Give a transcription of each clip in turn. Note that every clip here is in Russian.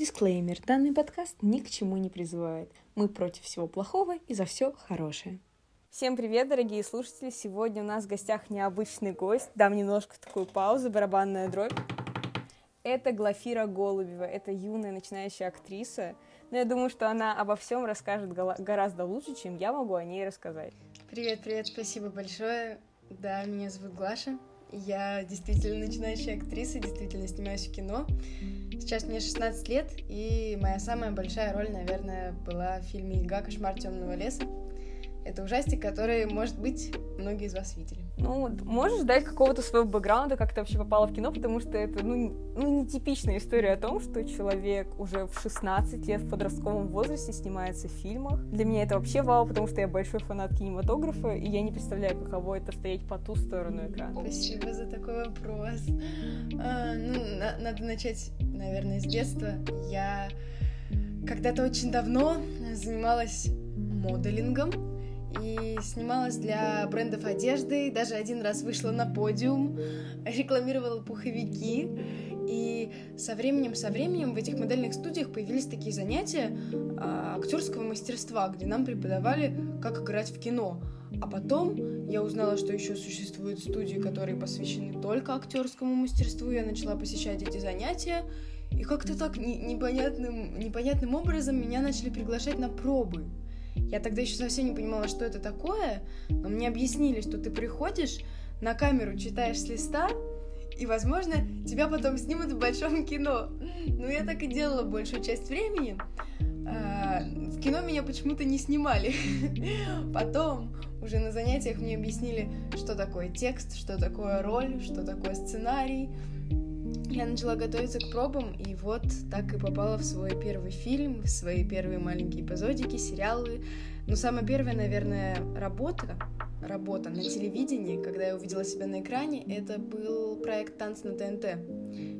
Дисклеймер. Данный подкаст ни к чему не призывает. Мы против всего плохого и за все хорошее. Всем привет, дорогие слушатели! Сегодня у нас в гостях необычный гость. Дам немножко такую паузу, барабанная дробь. Это Глафира Голубева, это юная начинающая актриса. Но я думаю, что она обо всем расскажет гораздо лучше, чем я могу о ней рассказать. Привет, привет, спасибо большое. Да, меня зовут Глаша. Я действительно начинающая актриса, действительно снимаюсь в кино. Сейчас мне 16 лет, и моя самая большая роль, наверное, была в фильме «Ига. Кошмар темного леса». Это ужастик, который, может быть, многие из вас видели. Ну, можешь дать какого-то своего бэкграунда, как ты вообще попала в кино, потому что это, ну, ну, нетипичная история о том, что человек уже в 16 лет в подростковом возрасте снимается в фильмах. Для меня это вообще вау, потому что я большой фанат кинематографа, и я не представляю, каково это стоять по ту сторону экрана. Спасибо за такой вопрос. А, ну, на- надо начать, наверное, с детства. Я когда-то очень давно занималась моделингом, и снималась для брендов одежды, даже один раз вышла на подиум, рекламировала пуховики. И со временем, со временем в этих модельных студиях появились такие занятия а, актерского мастерства, где нам преподавали, как играть в кино. А потом я узнала, что еще существуют студии, которые посвящены только актерскому мастерству. Я начала посещать эти занятия. И как-то так непонятным, непонятным образом меня начали приглашать на пробы. Я тогда еще совсем не понимала, что это такое, но мне объяснили, что ты приходишь, на камеру читаешь с листа, и, возможно, тебя потом снимут в большом кино. Ну, я так и делала большую часть времени. А, в кино меня почему-то не снимали. Потом уже на занятиях мне объяснили, что такое текст, что такое роль, что такое сценарий. Я начала готовиться к пробам, и вот так и попала в свой первый фильм, в свои первые маленькие эпизодики, сериалы. Но самая первая, наверное, работа, работа на телевидении, когда я увидела себя на экране, это был проект «Танц на ТНТ»,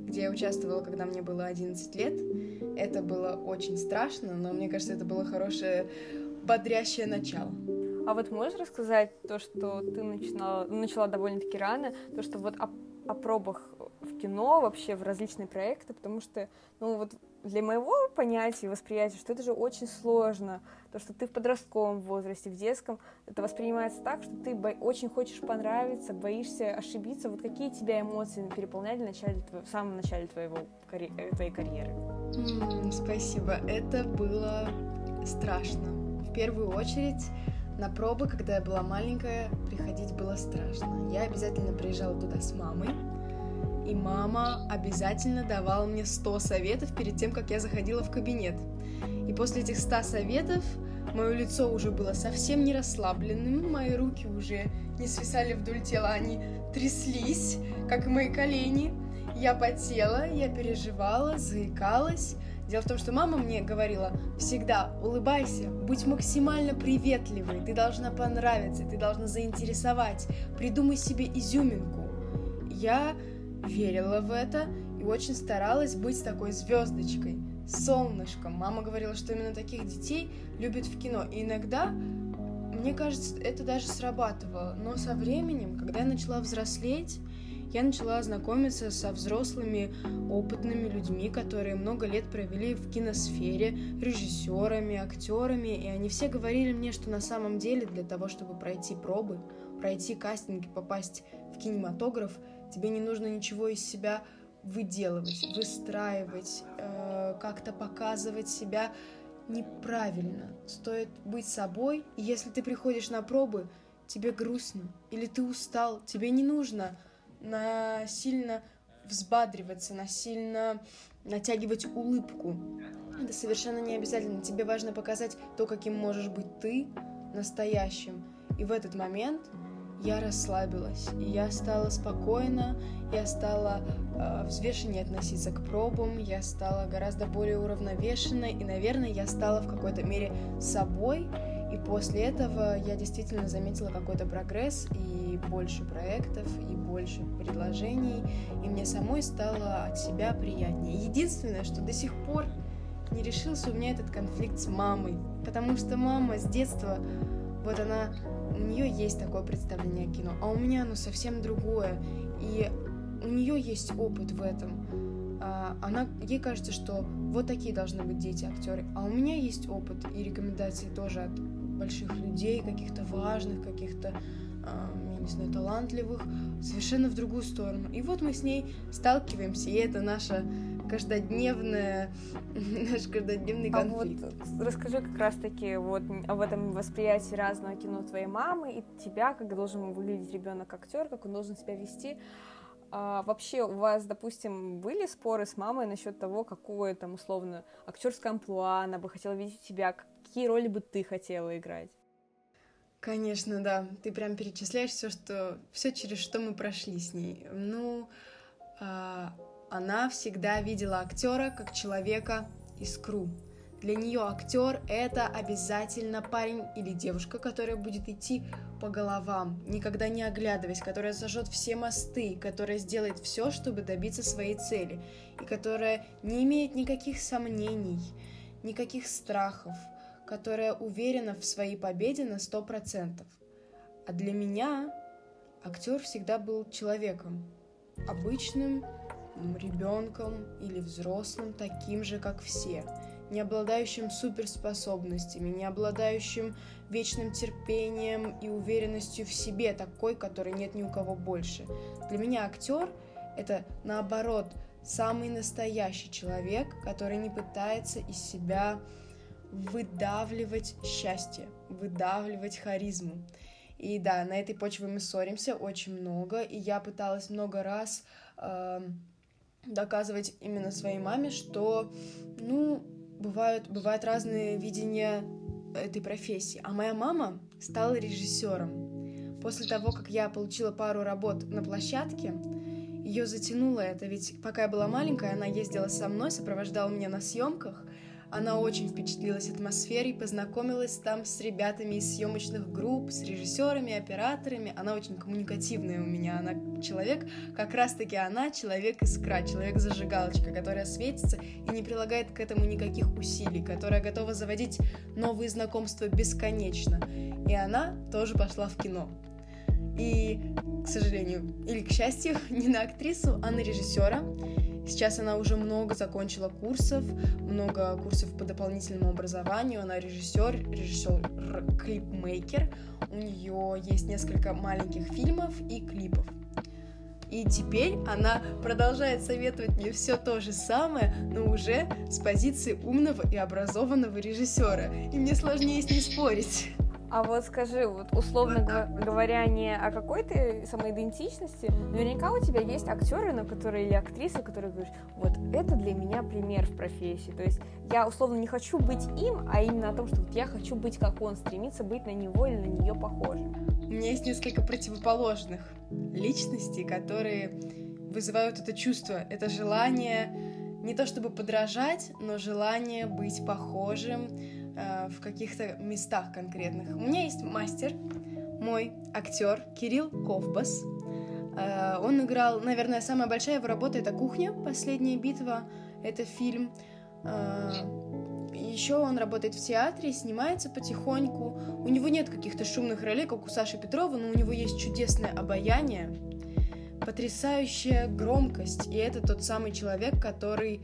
где я участвовала, когда мне было 11 лет. Это было очень страшно, но мне кажется, это было хорошее бодрящее начало. А вот можешь рассказать то, что ты начинала, начала довольно-таки рано, то, что вот о, о пробах в кино, вообще в различные проекты, потому что, ну вот для моего понятия и восприятия, что это же очень сложно, то, что ты в подростковом возрасте, в детском, это воспринимается так, что ты бо- очень хочешь понравиться, боишься ошибиться. Вот какие тебя эмоции переполняли в, начале, в самом начале твоего, карьер, э, твоей карьеры? Mm, спасибо. Это было страшно. В первую очередь, на пробы, когда я была маленькая, приходить было страшно. Я обязательно приезжала туда с мамой, и мама обязательно давала мне 100 советов перед тем, как я заходила в кабинет. И после этих 100 советов мое лицо уже было совсем не расслабленным, мои руки уже не свисали вдоль тела, они тряслись, как и мои колени. Я потела, я переживала, заикалась. Дело в том, что мама мне говорила, всегда улыбайся, будь максимально приветливой, ты должна понравиться, ты должна заинтересовать, придумай себе изюминку. Я верила в это и очень старалась быть такой звездочкой, солнышком. Мама говорила, что именно таких детей любят в кино. И иногда, мне кажется, это даже срабатывало. Но со временем, когда я начала взрослеть, я начала знакомиться со взрослыми, опытными людьми, которые много лет провели в киносфере, режиссерами, актерами, и они все говорили мне, что на самом деле для того, чтобы пройти пробы, пройти кастинг и попасть в кинематограф, Тебе не нужно ничего из себя выделывать, выстраивать, э, как-то показывать себя неправильно. Стоит быть собой, и если ты приходишь на пробы, тебе грустно или ты устал, тебе не нужно насильно взбадриваться, насильно натягивать улыбку. Это совершенно не обязательно. Тебе важно показать то, каким можешь быть ты настоящим. И в этот момент я расслабилась, и я стала спокойна, я стала э, взвешеннее относиться к пробам, я стала гораздо более уравновешенной, и, наверное, я стала в какой-то мере собой, и после этого я действительно заметила какой-то прогресс, и больше проектов, и больше предложений, и мне самой стало от себя приятнее. Единственное, что до сих пор не решился у меня этот конфликт с мамой, потому что мама с детства, вот она у нее есть такое представление о кино, а у меня оно совсем другое. И у нее есть опыт в этом. а, она, ей кажется, что вот такие должны быть дети актеры. А у меня есть опыт и рекомендации тоже от больших людей, каких-то важных, каких-то, я не знаю, талантливых, совершенно в другую сторону. И вот мы с ней сталкиваемся, и это наша каждодневная, наш каждодневный конфликт. А вот расскажи как раз-таки вот об этом восприятии разного кино твоей мамы и тебя, как должен выглядеть ребенок актер, как он должен себя вести. А вообще у вас, допустим, были споры с мамой насчет того, какое там условно актерское амплуа она бы хотела видеть у тебя, какие роли бы ты хотела играть? Конечно, да. Ты прям перечисляешь все, что все через что мы прошли с ней. Ну, а, она всегда видела актера как человека искру. Для нее актер это обязательно парень или девушка, которая будет идти по головам, никогда не оглядываясь, которая сожжет все мосты, которая сделает все, чтобы добиться своей цели, и которая не имеет никаких сомнений, никаких страхов, которая уверена в своей победе на сто процентов. А для меня актер всегда был человеком, обычным ребенком или взрослым, таким же, как все – не обладающим суперспособностями, не обладающим вечным терпением и уверенностью в себе, такой, которой нет ни у кого больше. Для меня актер — это, наоборот, самый настоящий человек, который не пытается из себя выдавливать счастье, выдавливать харизму. И да, на этой почве мы ссоримся очень много, и я пыталась много раз э, доказывать именно своей маме, что, ну, бывают, бывают разные видения этой профессии. А моя мама стала режиссером. После того, как я получила пару работ на площадке, ее затянуло это, ведь пока я была маленькая, она ездила со мной, сопровождала меня на съемках, она очень впечатлилась атмосферой, познакомилась там с ребятами из съемочных групп, с режиссерами, операторами. Она очень коммуникативная у меня. Она человек, как раз-таки она человек-искра, человек-зажигалочка, которая светится и не прилагает к этому никаких усилий, которая готова заводить новые знакомства бесконечно. И она тоже пошла в кино. И, к сожалению, или к счастью, не на актрису, а на режиссера. Сейчас она уже много закончила курсов, много курсов по дополнительному образованию. Она режиссер, режиссер клипмейкер. У нее есть несколько маленьких фильмов и клипов. И теперь она продолжает советовать мне все то же самое, но уже с позиции умного и образованного режиссера. И мне сложнее с ней спорить. А вот скажи, вот условно говоря, не о какой-то самоидентичности, наверняка у тебя есть актеры, на которые или актрисы, которые говоришь, вот это для меня пример в профессии. То есть я условно не хочу быть им, а именно о том, что вот я хочу быть как он, стремиться быть на него или на нее похожим. У меня есть несколько противоположных личностей, которые вызывают это чувство, это желание не то чтобы подражать, но желание быть похожим, Э, в каких-то местах конкретных. У меня есть мастер, мой актер Кирилл Ковбас. Э, он играл, наверное, самая большая его работа это «Кухня. Последняя битва». Это фильм. Э, Еще он работает в театре, снимается потихоньку. У него нет каких-то шумных ролей, как у Саши Петрова, но у него есть чудесное обаяние, потрясающая громкость. И это тот самый человек, который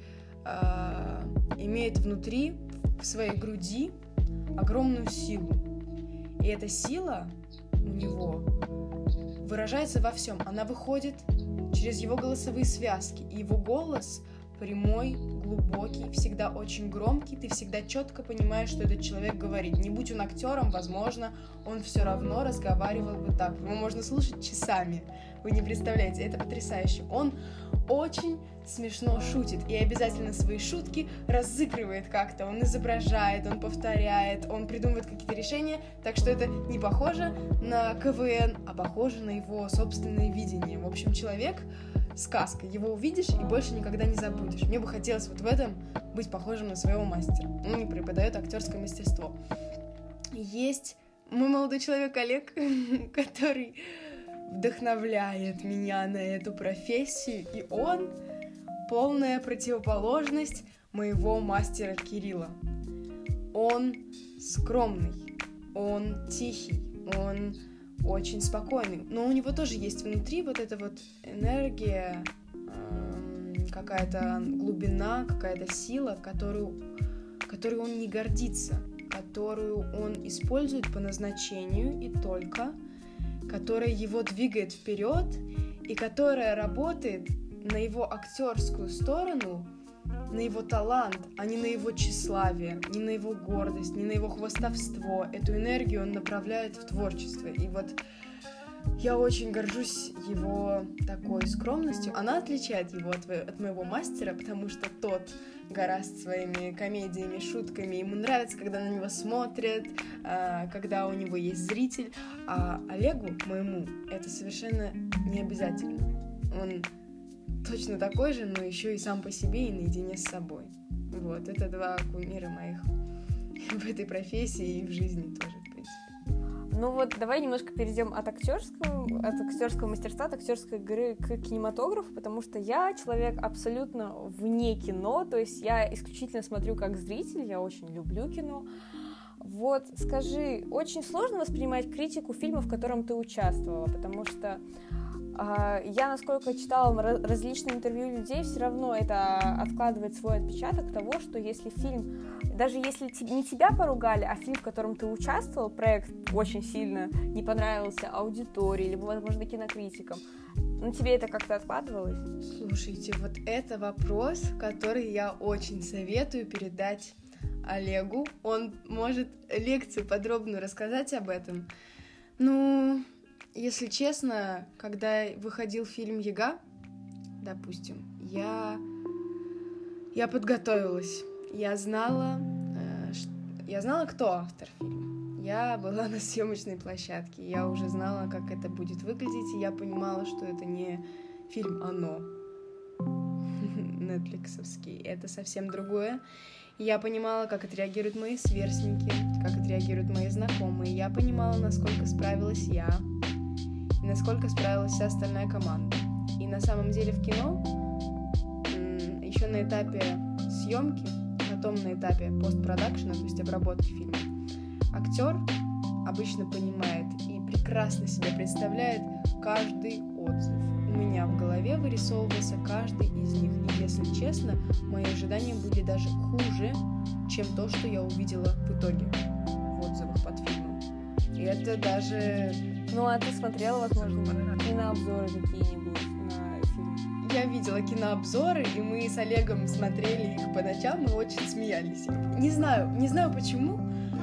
имеет внутри в своей груди огромную силу. И эта сила у него выражается во всем. Она выходит через его голосовые связки. И его голос прямой, глубокий, всегда очень громкий, ты всегда четко понимаешь, что этот человек говорит. Не будь он актером, возможно, он все равно разговаривал бы так. Его можно слушать часами. Вы не представляете, это потрясающе. Он очень смешно шутит и обязательно свои шутки разыгрывает как-то. Он изображает, он повторяет, он придумывает какие-то решения, так что это не похоже на КВН, а похоже на его собственное видение. В общем, человек сказка. Его увидишь и больше никогда не забудешь. Мне бы хотелось вот в этом быть похожим на своего мастера. Он не преподает актерское мастерство. Есть мой молодой человек Олег, который вдохновляет меня на эту профессию, и он полная противоположность моего мастера Кирилла. Он скромный, он тихий, он очень спокойный, но у него тоже есть внутри вот эта вот энергия, какая-то глубина, какая-то сила, которую, которую он не гордится, которую он использует по назначению и только, которая его двигает вперед и которая работает на его актерскую сторону, на его талант, а не на его тщеславие, не на его гордость, не на его хвостовство. Эту энергию он направляет в творчество. И вот я очень горжусь его такой скромностью. Она отличает его от, от моего мастера, потому что тот гораст своими комедиями, шутками. Ему нравится, когда на него смотрят, а, когда у него есть зритель. А Олегу, моему, это совершенно не обязательно. Он точно такой же, но еще и сам по себе и наедине с собой. Вот, это два кумира моих в этой профессии и в жизни тоже. Ну вот давай немножко перейдем от актерского, от актерского мастерства, от актерской игры к кинематографу, потому что я человек абсолютно вне кино, то есть я исключительно смотрю как зритель, я очень люблю кино. Вот, скажи, очень сложно воспринимать критику фильма, в котором ты участвовала, потому что я, насколько читала различные интервью людей, все равно это откладывает свой отпечаток того, что если фильм, даже если не тебя поругали, а фильм, в котором ты участвовал, проект очень сильно не понравился аудитории, либо, возможно, кинокритикам, ну, тебе это как-то откладывалось? Слушайте, вот это вопрос, который я очень советую передать Олегу. Он может лекцию подробную рассказать об этом. Ну, если честно, когда выходил фильм «Яга», допустим, я, я подготовилась. Я знала, э, я знала, кто автор фильма. Я была на съемочной площадке, я уже знала, как это будет выглядеть, и я понимала, что это не фильм «Оно», нетфликсовский, это совсем другое. Я понимала, как отреагируют мои сверстники, как отреагируют мои знакомые. Я понимала, насколько справилась я, насколько справилась вся остальная команда. И на самом деле в кино еще на этапе съемки, потом на этапе постпродакшена, то есть обработки фильма, актер обычно понимает и прекрасно себе представляет каждый отзыв. У меня в голове вырисовывался каждый из них, и если честно, мои ожидания были даже хуже, чем то, что я увидела в итоге в отзывах под фильмом. И это даже ну, а ты смотрела, возможно, кинообзоры какие-нибудь на фильм? Я видела кинообзоры, и мы с Олегом смотрели их по ночам и очень смеялись. Не знаю, не знаю почему,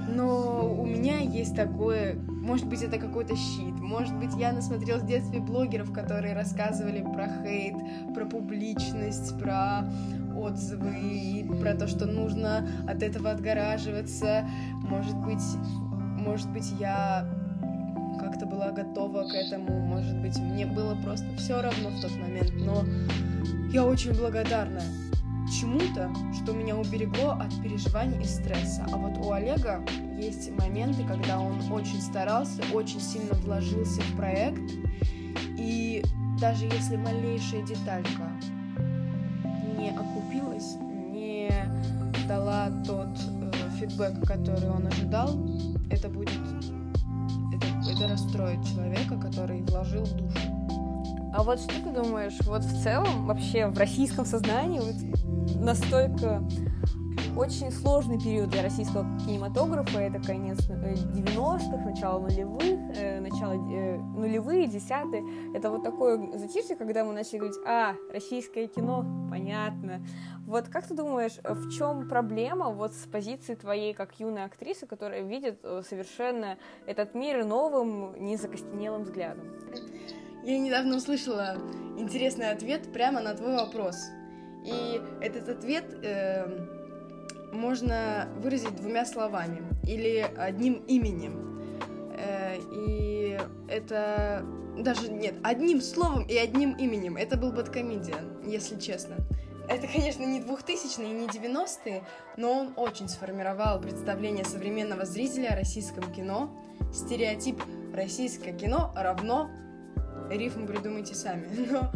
но у меня есть такое, может быть, это какой-то щит, может быть, я насмотрелась в детстве блогеров, которые рассказывали про хейт, про публичность, про отзывы и про то, что нужно от этого отгораживаться. Может быть, может быть, я как-то была готова к этому, может быть, мне было просто все равно в тот момент, но я очень благодарна чему-то, что меня уберегло от переживаний и стресса. А вот у Олега есть моменты, когда он очень старался, очень сильно вложился в проект, и даже если малейшая деталька не окупилась, не дала тот э, фидбэк, который он ожидал, это будет это расстроит человека, который вложил душу. А вот что ты думаешь, вот в целом вообще в российском сознании вот настолько очень сложный период для российского кинематографа. Это конец 90-х, э, начало нулевых, э, начало э, нулевые, десятые. Это вот такое затишье, когда мы начали говорить, а, российское кино, понятно. Вот как ты думаешь, в чем проблема вот с позиции твоей как юной актрисы, которая видит совершенно этот мир новым, незакостенелым взглядом? Я недавно услышала интересный ответ прямо на твой вопрос. И этот ответ э, можно выразить двумя словами или одним именем. Э, и это даже нет, одним словом и одним именем. Это был Бэткомедиан, если честно. Это, конечно, не 2000-е и не 90-е, но он очень сформировал представление современного зрителя о российском кино. Стереотип «российское кино равно...» Рифм придумайте сами. Но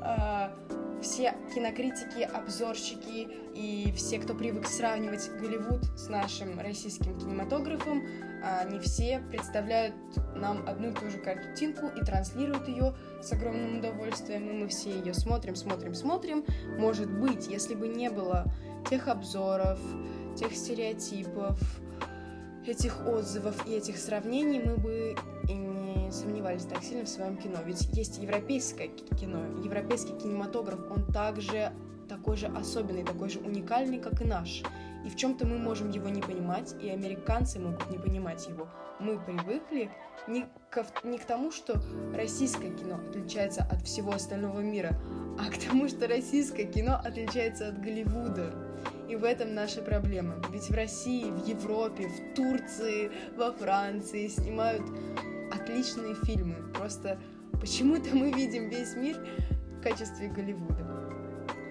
а, все кинокритики, обзорщики и все, кто привык сравнивать Голливуд с нашим российским кинематографом, они все представляют нам одну и ту же картинку и транслируют ее с огромным удовольствием, и мы все ее смотрим, смотрим, смотрим. Может быть, если бы не было тех обзоров, тех стереотипов, этих отзывов и этих сравнений, мы бы и не сомневались так сильно в своем кино. Ведь есть европейское кино, европейский кинематограф, он также такой же особенный, такой же уникальный, как и наш. И в чем-то мы можем его не понимать, и американцы могут не понимать его. Мы привыкли не к, не к тому, что российское кино отличается от всего остального мира, а к тому, что российское кино отличается от Голливуда. И в этом наша проблема. Ведь в России, в Европе, в Турции, во Франции снимают отличные фильмы. Просто почему-то мы видим весь мир в качестве Голливуда.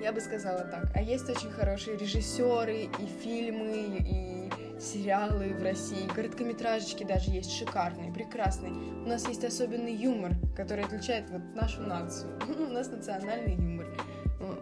Я бы сказала так. А есть очень хорошие режиссеры и фильмы, и сериалы в России, короткометражечки даже есть шикарные, прекрасные. У нас есть особенный юмор, который отличает вот нашу нацию. У нас национальный юмор.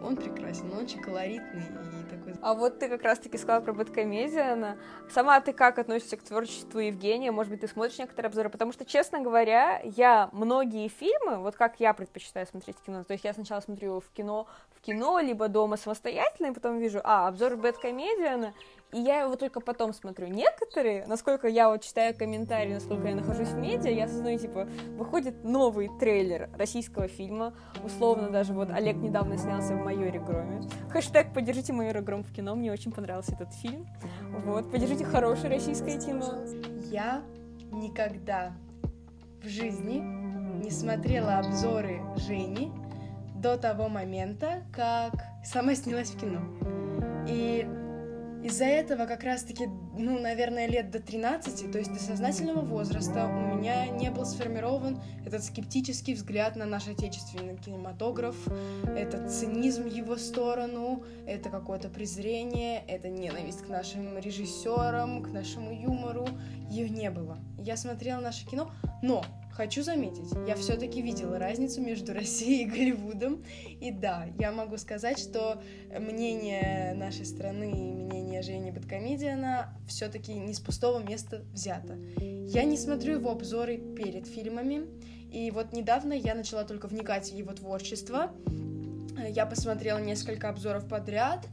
Он прекрасен, он очень колоритный и такой... А вот ты как раз-таки сказала про Бэткомедиана. Сама ты как относишься к творчеству Евгения? Может быть, ты смотришь некоторые обзоры? Потому что, честно говоря, я многие фильмы, вот как я предпочитаю смотреть кино, то есть я сначала смотрю в кино, в кино, либо дома самостоятельно, и потом вижу, а, обзор Бэткомедиана, и я его только потом смотрю. Некоторые, насколько я вот читаю комментарии, насколько я нахожусь в медиа, я осознаю, типа, выходит новый трейлер российского фильма, условно даже вот Олег недавно снялся в «Майоре Громе». Хэштег «Поддержите Майора Гром» в кино, мне очень понравился этот фильм. Вот, поддержите хорошее российское кино. Я никогда в жизни не смотрела обзоры Жени до того момента, как сама снялась в кино. И из-за этого как раз-таки, ну, наверное, лет до 13, то есть до сознательного возраста, у меня не был сформирован этот скептический взгляд на наш отечественный кинематограф, это цинизм в его сторону, это какое-то презрение, это ненависть к нашим режиссерам, к нашему юмору. Ее не было. Я смотрела наше кино, но Хочу заметить, я все-таки видела разницу между Россией и Голливудом. И да, я могу сказать, что мнение нашей страны и мнение Жени Бэткомедиана все-таки не с пустого места взято. Я не смотрю его обзоры перед фильмами, и вот недавно я начала только вникать в его творчество. Я посмотрела несколько обзоров подряд,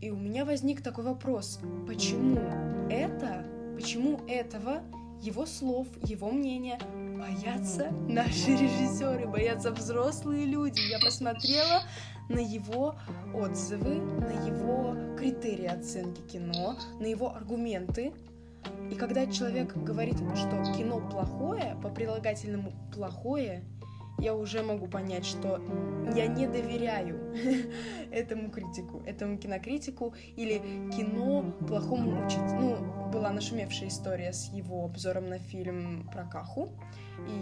и у меня возник такой вопрос, почему это, почему этого, его слов, его мнения боятся наши режиссеры, боятся взрослые люди. Я посмотрела на его отзывы, на его критерии оценки кино, на его аргументы. И когда человек говорит, что кино плохое, по прилагательному плохое, я уже могу понять, что я не доверяю этому критику, этому кинокритику, или кино плохому учит. Ну, была нашумевшая история с его обзором на фильм про Каху,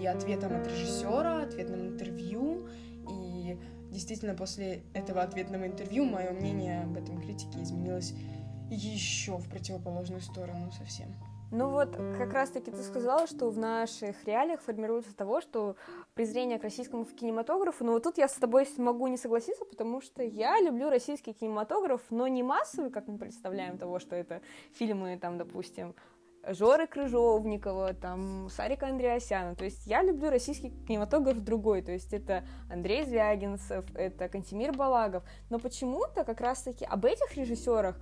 и ответом от режиссера, ответным интервью, и действительно после этого ответного интервью мое мнение об этом критике изменилось еще в противоположную сторону совсем. Ну вот, как раз-таки ты сказала, что в наших реалиях формируется того, что презрение к российскому кинематографу, но вот тут я с тобой могу не согласиться, потому что я люблю российский кинематограф, но не массовый, как мы представляем того, что это фильмы, там, допустим, Жоры Крыжовникова, там, Сарика Андреасяна. То есть я люблю российский кинематограф другой. То есть это Андрей Звягинцев, это Кантимир Балагов. Но почему-то как раз-таки об этих режиссерах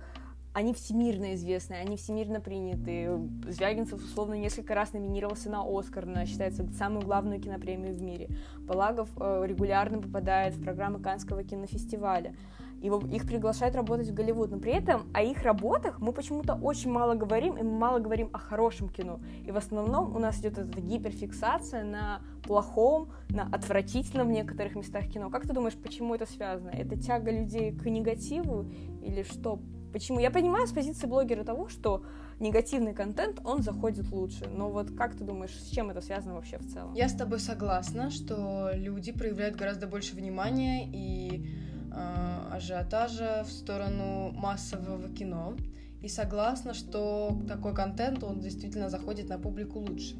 они всемирно известны, они всемирно приняты. Звягинцев, условно, несколько раз номинировался на Оскар, на, считается, самую главную кинопремию в мире. Балагов э, регулярно попадает в программы Канского кинофестиваля. Его, их приглашают работать в Голливуд, но при этом о их работах мы почему-то очень мало говорим, и мы мало говорим о хорошем кино. И в основном у нас идет эта гиперфиксация на плохом, на отвратительном в некоторых местах кино. Как ты думаешь, почему это связано? Это тяга людей к негативу или что? Почему? Я понимаю с позиции блогера того, что негативный контент, он заходит лучше. Но вот как ты думаешь, с чем это связано вообще в целом? Я с тобой согласна, что люди проявляют гораздо больше внимания и э, ажиотажа в сторону массового кино. и согласна, что такой контент, он действительно заходит на публику лучше.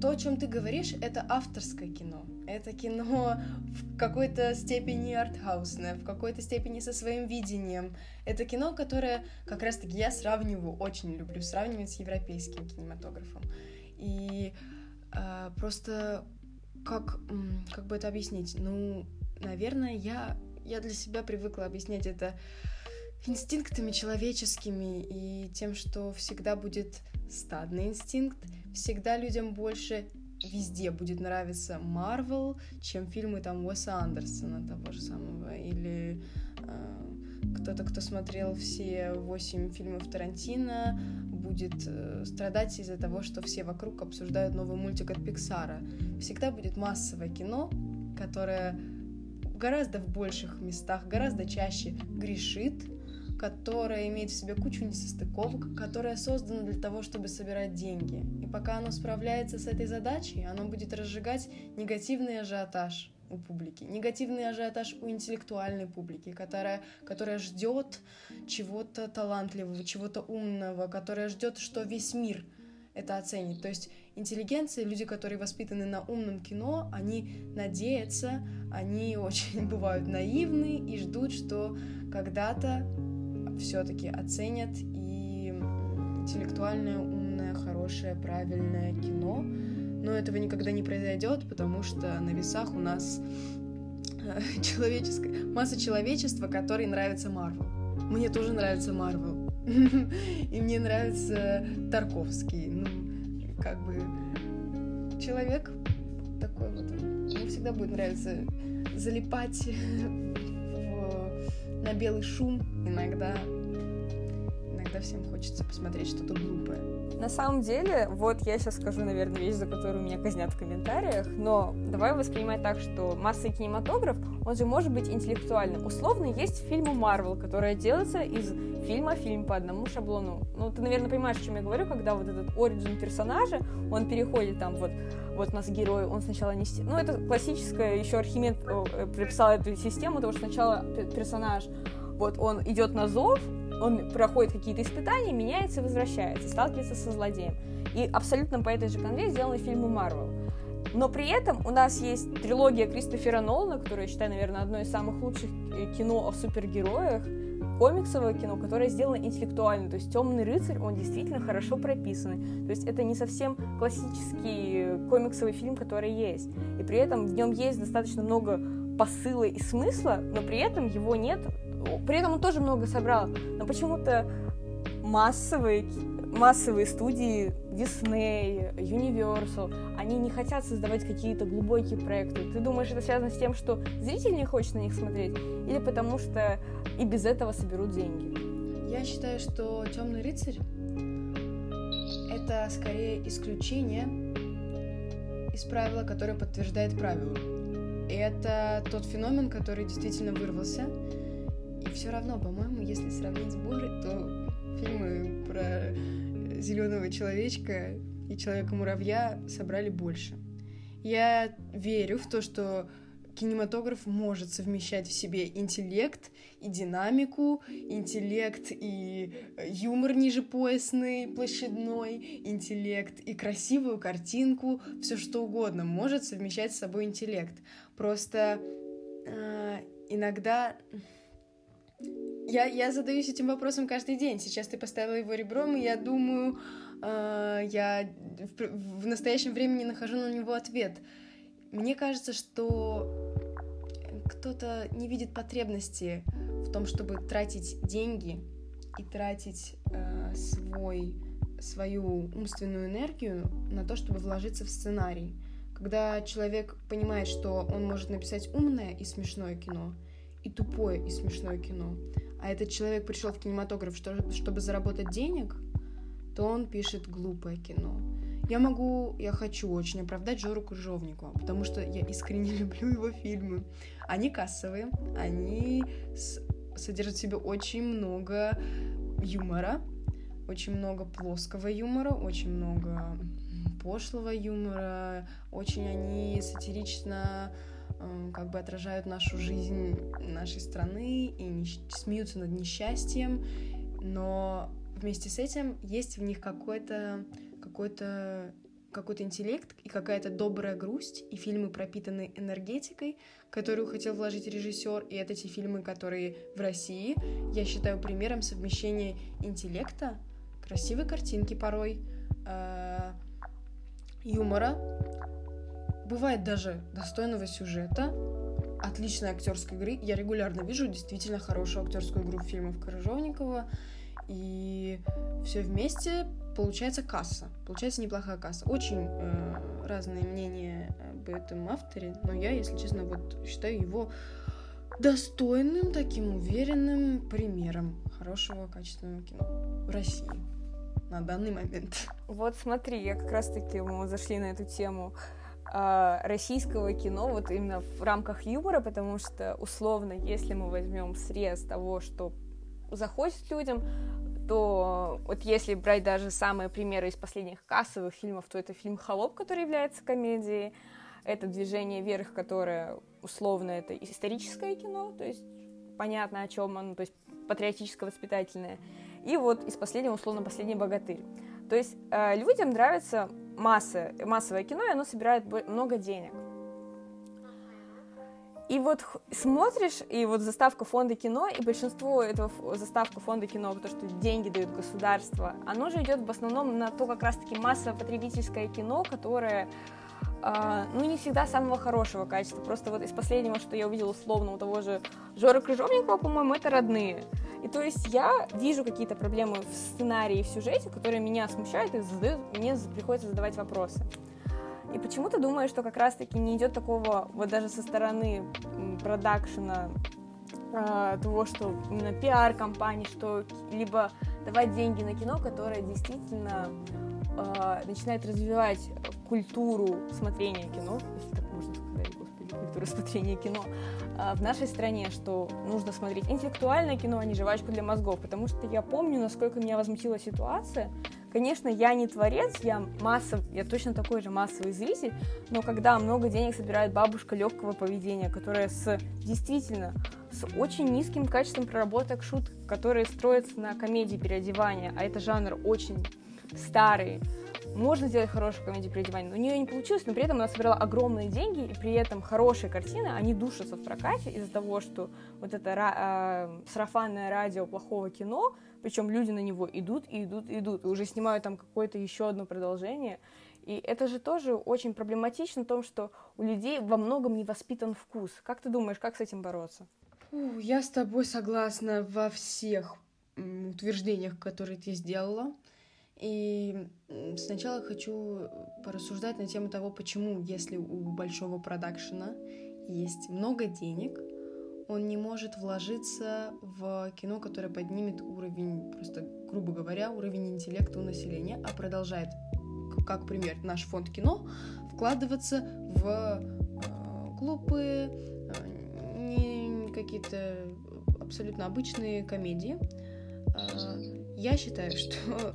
То, о чем ты говоришь, это авторское кино. Это кино в какой-то степени артхаусное, в какой-то степени со своим видением. Это кино, которое как раз-таки я сравниваю, очень люблю сравнивать с европейским кинематографом. И э, просто как, как бы это объяснить? Ну, наверное, я, я для себя привыкла объяснять это инстинктами человеческими и тем, что всегда будет стадный инстинкт, всегда людям больше везде будет нравиться Марвел, чем фильмы там Уэса Андерсона того же самого, или э, кто-то, кто смотрел все восемь фильмов Тарантино, будет э, страдать из-за того, что все вокруг обсуждают новый мультик от Пиксара. Всегда будет массовое кино, которое гораздо в больших местах, гораздо чаще грешит, которая имеет в себе кучу несостыковок, которая создана для того, чтобы собирать деньги. И пока оно справляется с этой задачей, оно будет разжигать негативный ажиотаж у публики, негативный ажиотаж у интеллектуальной публики, которая, которая ждет чего-то талантливого, чего-то умного, которая ждет, что весь мир это оценит. То есть интеллигенция, люди, которые воспитаны на умном кино, они надеются, они очень бывают наивны и ждут, что когда-то все-таки оценят и интеллектуальное, умное, хорошее, правильное кино. Но этого никогда не произойдет, потому что на весах у нас э, человеческая масса человечества, которой нравится Марвел. Мне тоже нравится Марвел. И мне нравится Тарковский. Ну, как бы человек такой вот. Ему всегда будет нравиться залипать на белый шум иногда. Иногда всем хочется посмотреть что-то глупое. На самом деле, вот я сейчас скажу, наверное, вещь, за которую меня казнят в комментариях, но давай воспринимать так, что массовый кинематограф, он же может быть интеллектуальным. Условно, есть фильмы Марвел, которые делаются из фильма фильм по одному шаблону. Ну, ты, наверное, понимаешь, о чем я говорю, когда вот этот оригин персонажа, он переходит там вот, вот у нас герой, он сначала не... Ну, это классическая, еще Архимед э, приписал эту систему, того, что сначала персонаж, вот он идет на зов, он проходит какие-то испытания, меняется и возвращается, сталкивается со злодеем. И абсолютно по этой же конве сделаны фильмы Марвел. Но при этом у нас есть трилогия Кристофера Нолана, которая, я считаю, наверное, одно из самых лучших э, кино о супергероях, комиксовое кино, которое сделано интеллектуально. То есть «Темный рыцарь», он действительно хорошо прописанный. То есть это не совсем классический комиксовый фильм, который есть. И при этом в нем есть достаточно много посыла и смысла, но при этом его нет при этом он тоже много собрал, но почему-то массовые, массовые студии Disney, Universal, они не хотят создавать какие-то глубокие проекты. Ты думаешь, это связано с тем, что зритель не хочет на них смотреть? Или потому что и без этого соберут деньги? Я считаю, что Темный рыцарь это скорее исключение из правила, которое подтверждает правило. И это тот феномен, который действительно вырвался, и все равно, по-моему, если сравнить сборы, то фильмы про зеленого человечка и человека-муравья собрали больше. Я верю в то, что кинематограф может совмещать в себе интеллект и динамику, интеллект и юмор ниже поясный, площадной, интеллект и красивую картинку, все что угодно может совмещать с собой интеллект. Просто э, иногда я, я задаюсь этим вопросом каждый день. Сейчас ты поставила его ребром, и я думаю, э, я в, в настоящем времени нахожу на него ответ. Мне кажется, что кто-то не видит потребности в том, чтобы тратить деньги и тратить э, свой, свою умственную энергию на то, чтобы вложиться в сценарий. Когда человек понимает, что он может написать умное и смешное кино, и тупое и смешное кино, а этот человек пришел в кинематограф, что, чтобы заработать денег, то он пишет глупое кино. Я могу, я хочу очень оправдать Жору Крыжовникова, потому что я искренне люблю его фильмы. Они кассовые, они с, содержат в себе очень много юмора, очень много плоского юмора, очень много пошлого юмора, очень они сатирично как бы отражают нашу жизнь нашей страны и не, смеются над несчастьем, но вместе с этим есть в них какой-то какой-то какой-то интеллект и какая-то добрая грусть, и фильмы пропитаны энергетикой, которую хотел вложить режиссер, и это те фильмы, которые в России, я считаю примером совмещения интеллекта, красивой картинки порой, э, юмора, бывает даже достойного сюжета, отличной актерской игры. Я регулярно вижу действительно хорошую актерскую игру в фильмах Крыжовникова, и все вместе получается касса, получается неплохая касса. Очень э, разные мнения об этом авторе, но я, если честно, вот считаю его достойным, таким уверенным примером хорошего качественного кино в России на данный момент. Вот смотри, я как раз-таки, мы зашли на эту тему российского кино, вот именно в рамках юмора, потому что, условно, если мы возьмем срез того, что заходит людям, то вот если брать даже самые примеры из последних кассовых фильмов, то это фильм «Холоп», который является комедией, это «Движение вверх», которое условно это историческое кино, то есть понятно, о чем оно, то есть патриотическо-воспитательное. И вот из последнего, условно, «Последний богатырь». То есть э, людям нравится масса, массовое кино, и оно собирает много денег. И вот смотришь, и вот заставка фонда кино, и большинство этого заставка фонда кино, потому что деньги дают государство, оно же идет в основном на то как раз-таки массово-потребительское кино, которое ну, не всегда самого хорошего качества. Просто вот из последнего, что я увидела условно у того же Жора Крыжовникова, по-моему, это родные. И то есть я вижу какие-то проблемы в сценарии, в сюжете, которые меня смущают и задают, мне приходится задавать вопросы. И почему ты думаешь, что как раз-таки не идет такого, вот даже со стороны продакшена, э, того, что именно пиар-компании, что либо давать деньги на кино, которое действительно э, начинает развивать культуру смотрения кино, если так можно сказать, господи, культуру смотрения кино, э, в нашей стране, что нужно смотреть интеллектуальное кино, а не жвачку для мозгов, потому что я помню, насколько меня возмутила ситуация, Конечно, я не творец, я массов, я точно такой же массовый зритель, но когда много денег собирает бабушка легкого поведения, которая с действительно с очень низким качеством проработок шут, которые строятся на комедии переодевания, а это жанр очень старый, можно сделать хорошую комедию переодевания, но у нее не получилось, но при этом она собирала огромные деньги, и при этом хорошие картины, они душатся в прокате из-за того, что вот это э, сарафанное радио плохого кино, причем люди на него идут и идут и идут, и уже снимают там какое-то еще одно продолжение, и это же тоже очень проблематично в том, что у людей во многом не воспитан вкус. Как ты думаешь, как с этим бороться? Фу, я с тобой согласна во всех утверждениях, которые ты сделала. И сначала хочу порассуждать на тему того, почему, если у большого продакшена есть много денег, он не может вложиться в кино, которое поднимет уровень, просто, грубо говоря, уровень интеллекта у населения, а продолжает, как пример, наш фонд кино, вкладываться в э, глупые, э, не какие-то абсолютно обычные комедии. Э, я считаю, что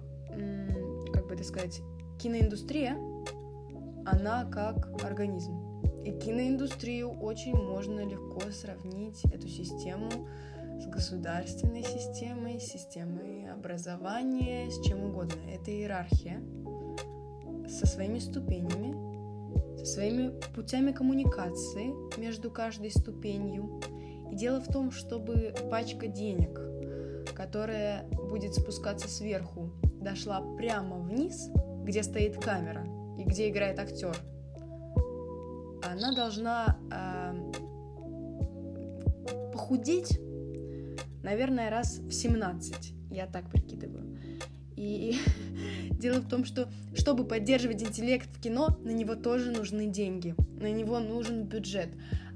как бы это сказать, киноиндустрия, она как организм. И киноиндустрию очень можно легко сравнить эту систему с государственной системой, системой образования, с чем угодно. Это иерархия со своими ступенями, со своими путями коммуникации между каждой ступенью. И дело в том, чтобы пачка денег, которая будет спускаться сверху дошла прямо вниз, где стоит камера и где играет актер, она должна э, похудеть, наверное, раз в 17. Я так прикидываю. И дело в том, что чтобы поддерживать интеллект в кино, на него тоже нужны деньги, на него нужен бюджет.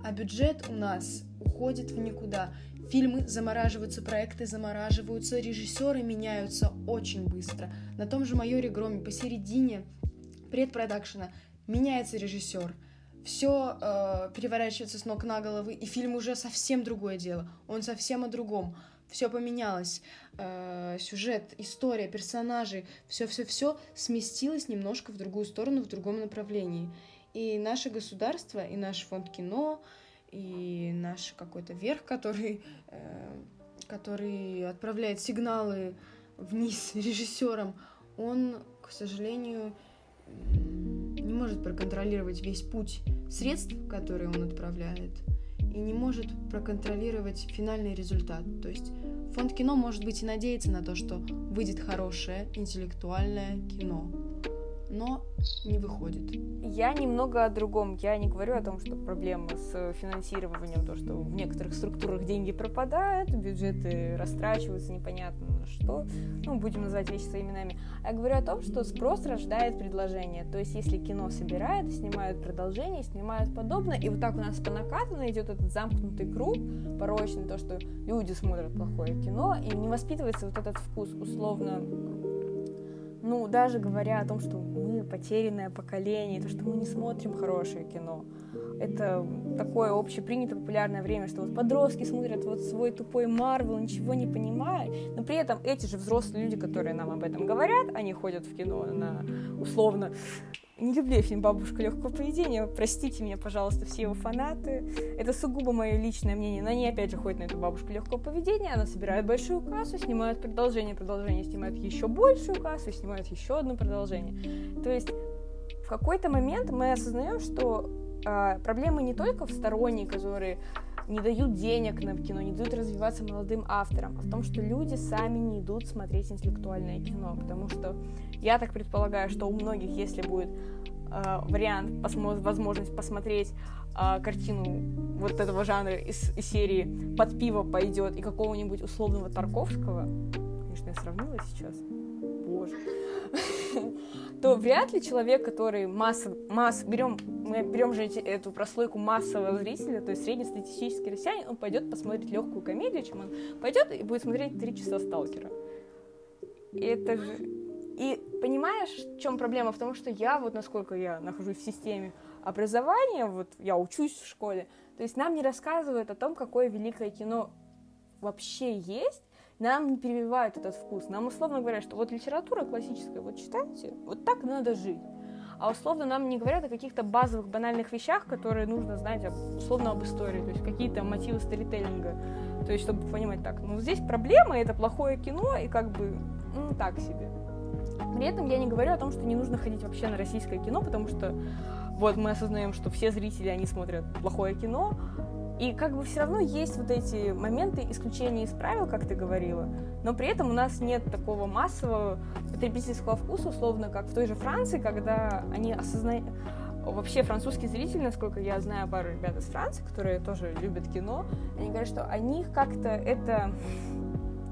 А бюджет у нас уходит в никуда. Фильмы замораживаются, проекты замораживаются, режиссеры меняются очень быстро. На том же майоре Громе посередине предпродакшена меняется режиссер. Все э, переворачивается с ног на головы, и фильм уже совсем другое дело. Он совсем о другом. Все поменялось. Э, сюжет, история, персонажи, все-все-все сместилось немножко в другую сторону, в другом направлении. И наше государство, и наш фонд кино, и наш какой-то верх, который, э, который отправляет сигналы вниз режиссером, он, к сожалению, не может проконтролировать весь путь средств, которые он отправляет, и не может проконтролировать финальный результат. То есть фонд кино, может быть, и надеется на то, что выйдет хорошее интеллектуальное кино но не выходит. Я немного о другом. Я не говорю о том, что проблема с финансированием, то, что в некоторых структурах деньги пропадают, бюджеты растрачиваются непонятно на что. Ну, будем называть вещи своими именами. Я говорю о том, что спрос рождает предложение. То есть, если кино собирает, снимают продолжение, снимают подобное, и вот так у нас по накатанной идет этот замкнутый круг порочный, то, что люди смотрят плохое кино, и не воспитывается вот этот вкус условно ну, даже говоря о том, что потерянное поколение, то, что мы не смотрим хорошее кино, это такое общепринятое популярное время, что вот подростки смотрят вот свой тупой Марвел, ничего не понимая, но при этом эти же взрослые люди, которые нам об этом говорят, они ходят в кино на условно не люблю фильм «Бабушка легкого поведения». Простите меня, пожалуйста, все его фанаты. Это сугубо мое личное мнение. Но они, опять же, ходят на эту «Бабушку легкого поведения». Она собирает большую кассу, снимает продолжение, продолжение, снимает еще большую кассу, снимает еще одно продолжение. То есть в какой-то момент мы осознаем, что э, проблема не только в сторонней, которые не дают денег на кино, не дают развиваться молодым авторам, а в том, что люди сами не идут смотреть интеллектуальное кино, потому что я так предполагаю, что у многих, если будет э, вариант, посмо- возможность посмотреть э, картину вот этого жанра из, из серии «Под пиво пойдет» и какого-нибудь условного Тарковского, конечно, я сравнила сейчас, боже, то вряд ли человек, который масса, масс, берем, мы берем же эти, эту прослойку массового зрителя, то есть среднестатистический россиянин, он пойдет посмотреть легкую комедию, чем он пойдет и будет смотреть три часа сталкера. И это же... И понимаешь, в чем проблема? В том, что я, вот насколько я нахожусь в системе образования, вот я учусь в школе, то есть нам не рассказывают о том, какое великое кино вообще есть, нам не перебивают этот вкус. Нам условно говорят, что вот литература классическая, вот читайте, вот так надо жить. А условно нам не говорят о каких-то базовых банальных вещах, которые нужно знать условно об истории, то есть какие-то мотивы сторителлинга. То есть, чтобы понимать так, ну здесь проблема, это плохое кино, и как бы, ну так себе. При этом я не говорю о том, что не нужно ходить вообще на российское кино, потому что вот мы осознаем, что все зрители, они смотрят плохое кино, и как бы все равно есть вот эти моменты исключения из правил, как ты говорила, но при этом у нас нет такого массового потребительского вкуса, условно, как в той же Франции, когда они осознают... Вообще французский зритель, насколько я знаю пару ребят из Франции, которые тоже любят кино, они говорят, что о них как-то это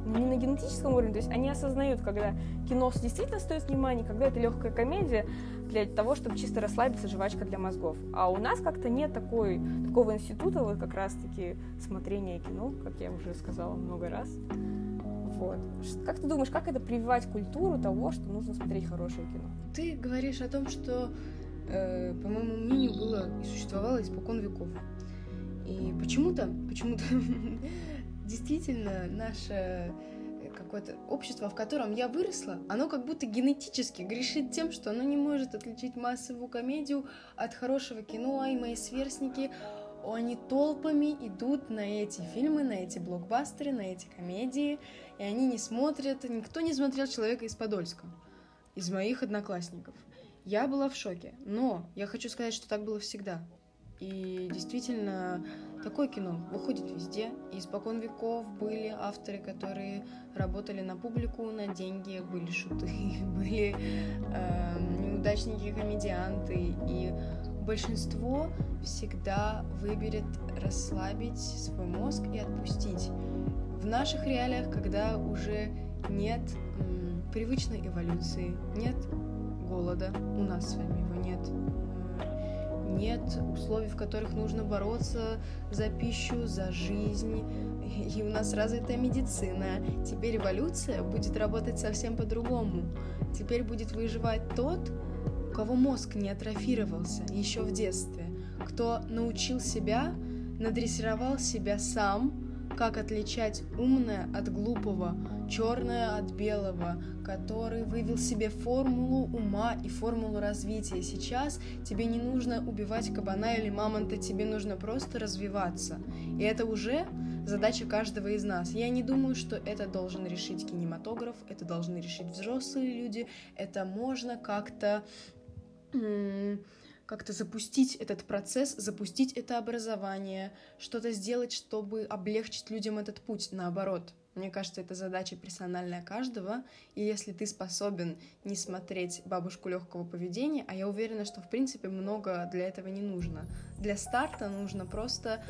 не на генетическом уровне, то есть они осознают, когда кино действительно стоит внимания, когда это легкая комедия для того, чтобы чисто расслабиться, жвачка для мозгов. А у нас как-то нет такой, такого института, вот как раз-таки смотрения кино, как я уже сказала много раз. Вот. Как ты думаешь, как это прививать культуру того, что нужно смотреть хорошее кино? Ты говоришь о том, что, э, по моему мнению, было и существовало испокон веков. И почему-то, почему-то действительно наше э, какое-то общество, в котором я выросла, оно как будто генетически грешит тем, что оно не может отличить массовую комедию от хорошего кино, и мои сверстники, они толпами идут на эти фильмы, на эти блокбастеры, на эти комедии, и они не смотрят, никто не смотрел «Человека из Подольска» из моих одноклассников. Я была в шоке, но я хочу сказать, что так было всегда. И действительно, такое кино выходит везде. И испокон веков были авторы, которые работали на публику, на деньги, были шуты, были э, неудачники, комедианты. И большинство всегда выберет расслабить свой мозг и отпустить. В наших реалиях, когда уже нет м, привычной эволюции, нет голода, у нас с вами его нет, нет условий, в которых нужно бороться за пищу, за жизнь, и у нас развитая медицина. Теперь эволюция будет работать совсем по-другому. Теперь будет выживать тот, у кого мозг не атрофировался еще в детстве, кто научил себя, надрессировал себя сам как отличать умное от глупого, черное от белого, который вывел себе формулу ума и формулу развития. Сейчас тебе не нужно убивать кабана или мамонта, тебе нужно просто развиваться. И это уже задача каждого из нас. Я не думаю, что это должен решить кинематограф, это должны решить взрослые люди, это можно как-то как-то запустить этот процесс, запустить это образование, что-то сделать, чтобы облегчить людям этот путь, наоборот. Мне кажется, это задача персональная каждого, и если ты способен не смотреть бабушку легкого поведения, а я уверена, что в принципе много для этого не нужно. Для старта нужно просто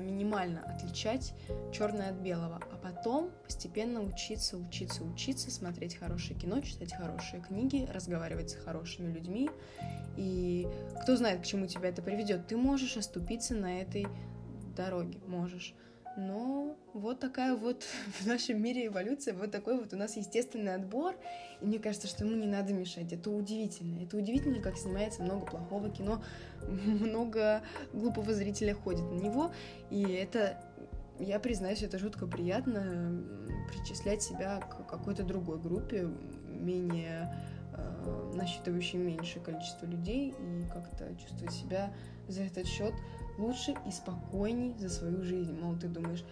минимально отличать черное от белого, а потом постепенно учиться, учиться, учиться, смотреть хорошее кино, читать хорошие книги, разговаривать с хорошими людьми. И кто знает, к чему тебя это приведет. Ты можешь оступиться на этой дороге, можешь. Но вот такая вот в нашем мире эволюция, вот такой вот у нас естественный отбор, и мне кажется, что ему не надо мешать. Это удивительно. Это удивительно, как снимается много плохого кино, много глупого зрителя ходит на него, и это, я признаюсь, это жутко приятно причислять себя к какой-то другой группе, менее э, насчитывающей меньшее количество людей, и как-то чувствовать себя за этот счет лучше и спокойней за свою жизнь. Мол, ты думаешь,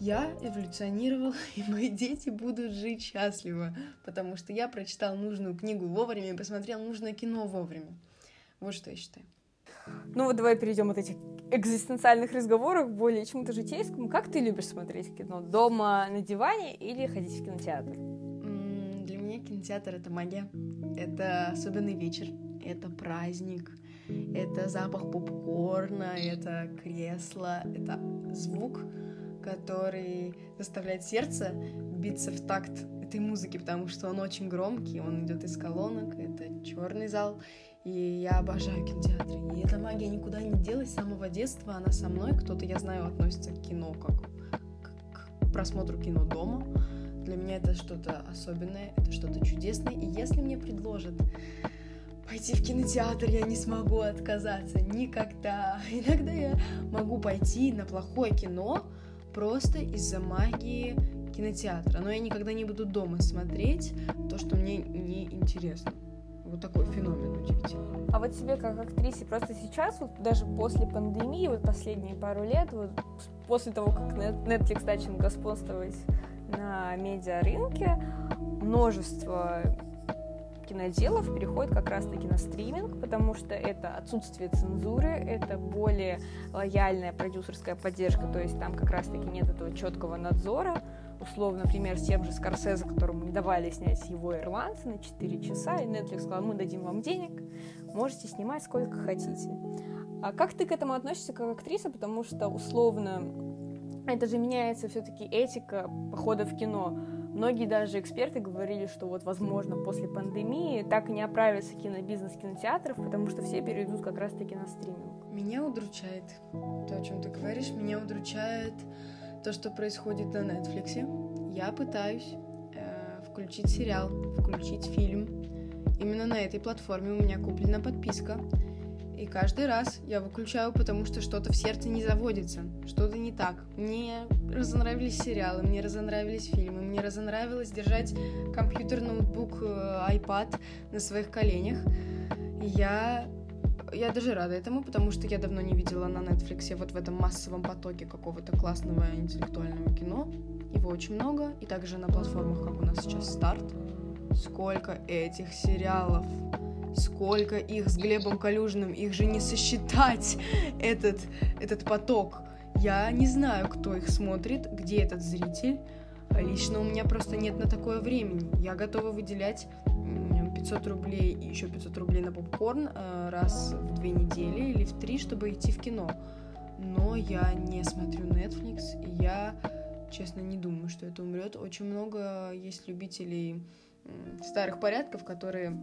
я эволюционировал, и мои дети будут жить счастливо, потому что я прочитал нужную книгу вовремя и посмотрел нужное кино вовремя. Вот что я считаю. Ну вот давай перейдем от этих экзистенциальных разговоров более чему-то житейскому. Как ты любишь смотреть кино? Дома на диване или ходить в кинотеатр? Для меня кинотеатр — это магия. Это особенный вечер, это праздник, это запах попкорна, это кресло, это звук, который заставляет сердце биться в такт этой музыки, потому что он очень громкий, он идет из колонок, это черный зал, и я обожаю кинотеатры. И эта магия никуда не делась с самого детства, она со мной, кто-то, я знаю, относится к кино как к просмотру кино дома. Для меня это что-то особенное, это что-то чудесное, и если мне предложат пойти в кинотеатр я не смогу отказаться никогда. Иногда я могу пойти на плохое кино просто из-за магии кинотеатра, но я никогда не буду дома смотреть то, что мне не интересно. Вот такой феномен удивительный. А вот тебе как актрисе просто сейчас, вот даже после пандемии, вот последние пару лет, вот после того, как Netflix начал господствовать на медиарынке, множество киноделов переходит как раз-таки на стриминг, потому что это отсутствие цензуры, это более лояльная продюсерская поддержка, то есть там как раз-таки нет этого четкого надзора. Условно, например, с тем же Скорсезе, которому не давали снять его ирландцы на 4 часа, и Netflix сказал, мы дадим вам денег, можете снимать сколько хотите. А как ты к этому относишься как актриса? Потому что, условно, это же меняется все-таки этика похода в кино Многие даже эксперты говорили, что вот, возможно, после пандемии так и не оправится кинобизнес кинотеатров, потому что все перейдут как раз-таки на стриминг. Меня удручает то, о чем ты говоришь. Меня удручает то, что происходит на Netflix. Я пытаюсь э, включить сериал, включить фильм. Именно на этой платформе у меня куплена подписка. И каждый раз я выключаю, потому что что-то в сердце не заводится, что-то не так. Мне разонравились сериалы, мне разонравились фильмы, мне разонравилось держать компьютер, ноутбук, э, iPad на своих коленях. Я я даже рада этому, потому что я давно не видела на Netflix вот в этом массовом потоке какого-то классного интеллектуального кино. Его очень много, и также на платформах, как у нас сейчас старт. Сколько этих сериалов! Сколько их с Глебом Калюжным, их же не сосчитать, этот, этот поток. Я не знаю, кто их смотрит, где этот зритель. Лично у меня просто нет на такое времени. Я готова выделять 500 рублей и еще 500 рублей на попкорн э, раз в две недели или в три, чтобы идти в кино. Но я не смотрю Netflix, и я, честно, не думаю, что это умрет. Очень много есть любителей старых порядков, которые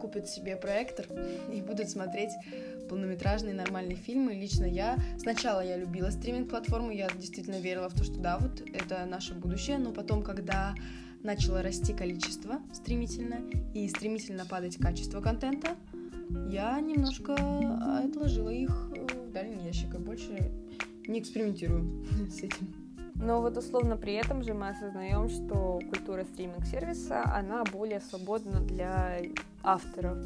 купят себе проектор и будут смотреть полнометражные нормальные фильмы. Лично я, сначала я любила стриминг-платформу, я действительно верила в то, что да, вот это наше будущее, но потом, когда начало расти количество стремительно и стремительно падать качество контента, я немножко отложила их в дальний ящик и больше не экспериментирую с этим. Но вот условно при этом же мы осознаем, что культура стриминг-сервиса, она более свободна для авторов.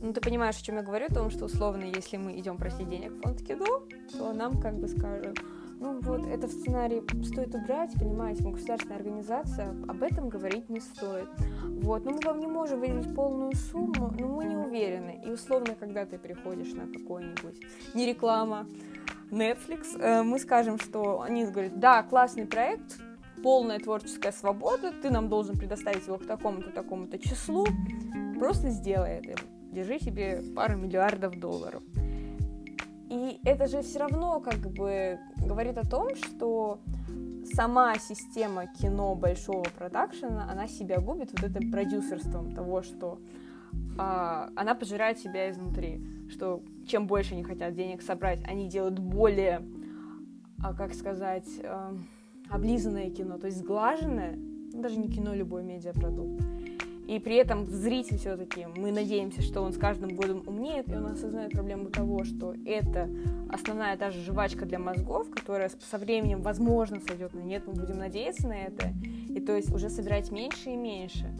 Ну, ты понимаешь, о чем я говорю, о том, что условно, если мы идем просить денег в фонд кино, то нам как бы скажут, ну вот, это в сценарий стоит убрать, понимаете, мы государственная организация, об этом говорить не стоит. Вот, но мы вам не можем выделить полную сумму, но мы не уверены. И условно, когда ты приходишь на какой-нибудь, не реклама, Netflix, э, мы скажем, что они говорят, да, классный проект, полная творческая свобода, ты нам должен предоставить его к такому-то, такому-то числу, просто сделай это, держи себе пару миллиардов долларов. И это же все равно как бы говорит о том, что сама система кино большого продакшена, она себя губит вот этим продюсерством того, что а, она пожирает себя изнутри, что чем больше они хотят денег собрать, они делают более, а, как сказать, а, облизанное кино, то есть сглаженное, даже не кино, любой медиапродукт. И при этом зритель все-таки, мы надеемся, что он с каждым годом умнеет, и он осознает проблему того, что это основная та же жвачка для мозгов, которая со временем, возможно, сойдет на нет, мы будем надеяться на это, и то есть уже собирать меньше и меньше.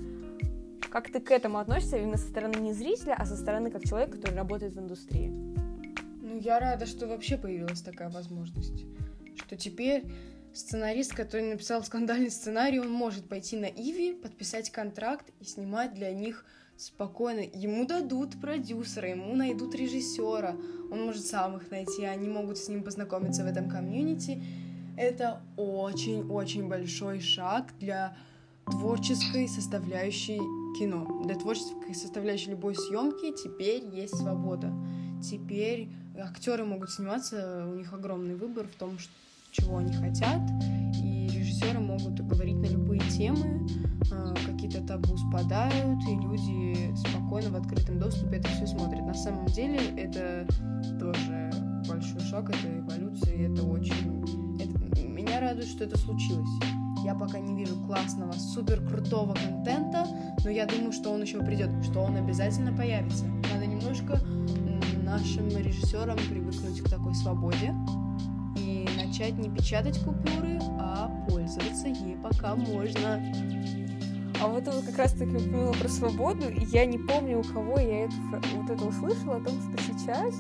Как ты к этому относишься именно со стороны не зрителя, а со стороны как человека, который работает в индустрии? Ну, я рада, что вообще появилась такая возможность. Что теперь сценарист, который написал скандальный сценарий, он может пойти на Иви, подписать контракт и снимать для них спокойно. Ему дадут продюсера, ему найдут режиссера, он может сам их найти, они могут с ним познакомиться в этом комьюнити. Это очень-очень большой шаг для творческой составляющей кино. Для творческой составляющей любой съемки теперь есть свобода. Теперь актеры могут сниматься, у них огромный выбор в том, что чего они хотят, и режиссеры могут говорить на любые темы, а, какие-то табу спадают, и люди спокойно в открытом доступе это все смотрят. На самом деле это тоже большой шаг, это эволюция, и это очень... Это... Меня радует, что это случилось. Я пока не вижу классного, супер крутого контента, но я думаю, что он еще придет, что он обязательно появится. Надо немножко нашим режиссерам привыкнуть к такой свободе, начать не печатать купюры, а пользоваться ей пока можно. А вот это как раз таки упомянула про свободу, и я не помню, у кого я это, вот это услышала, о том, что сейчас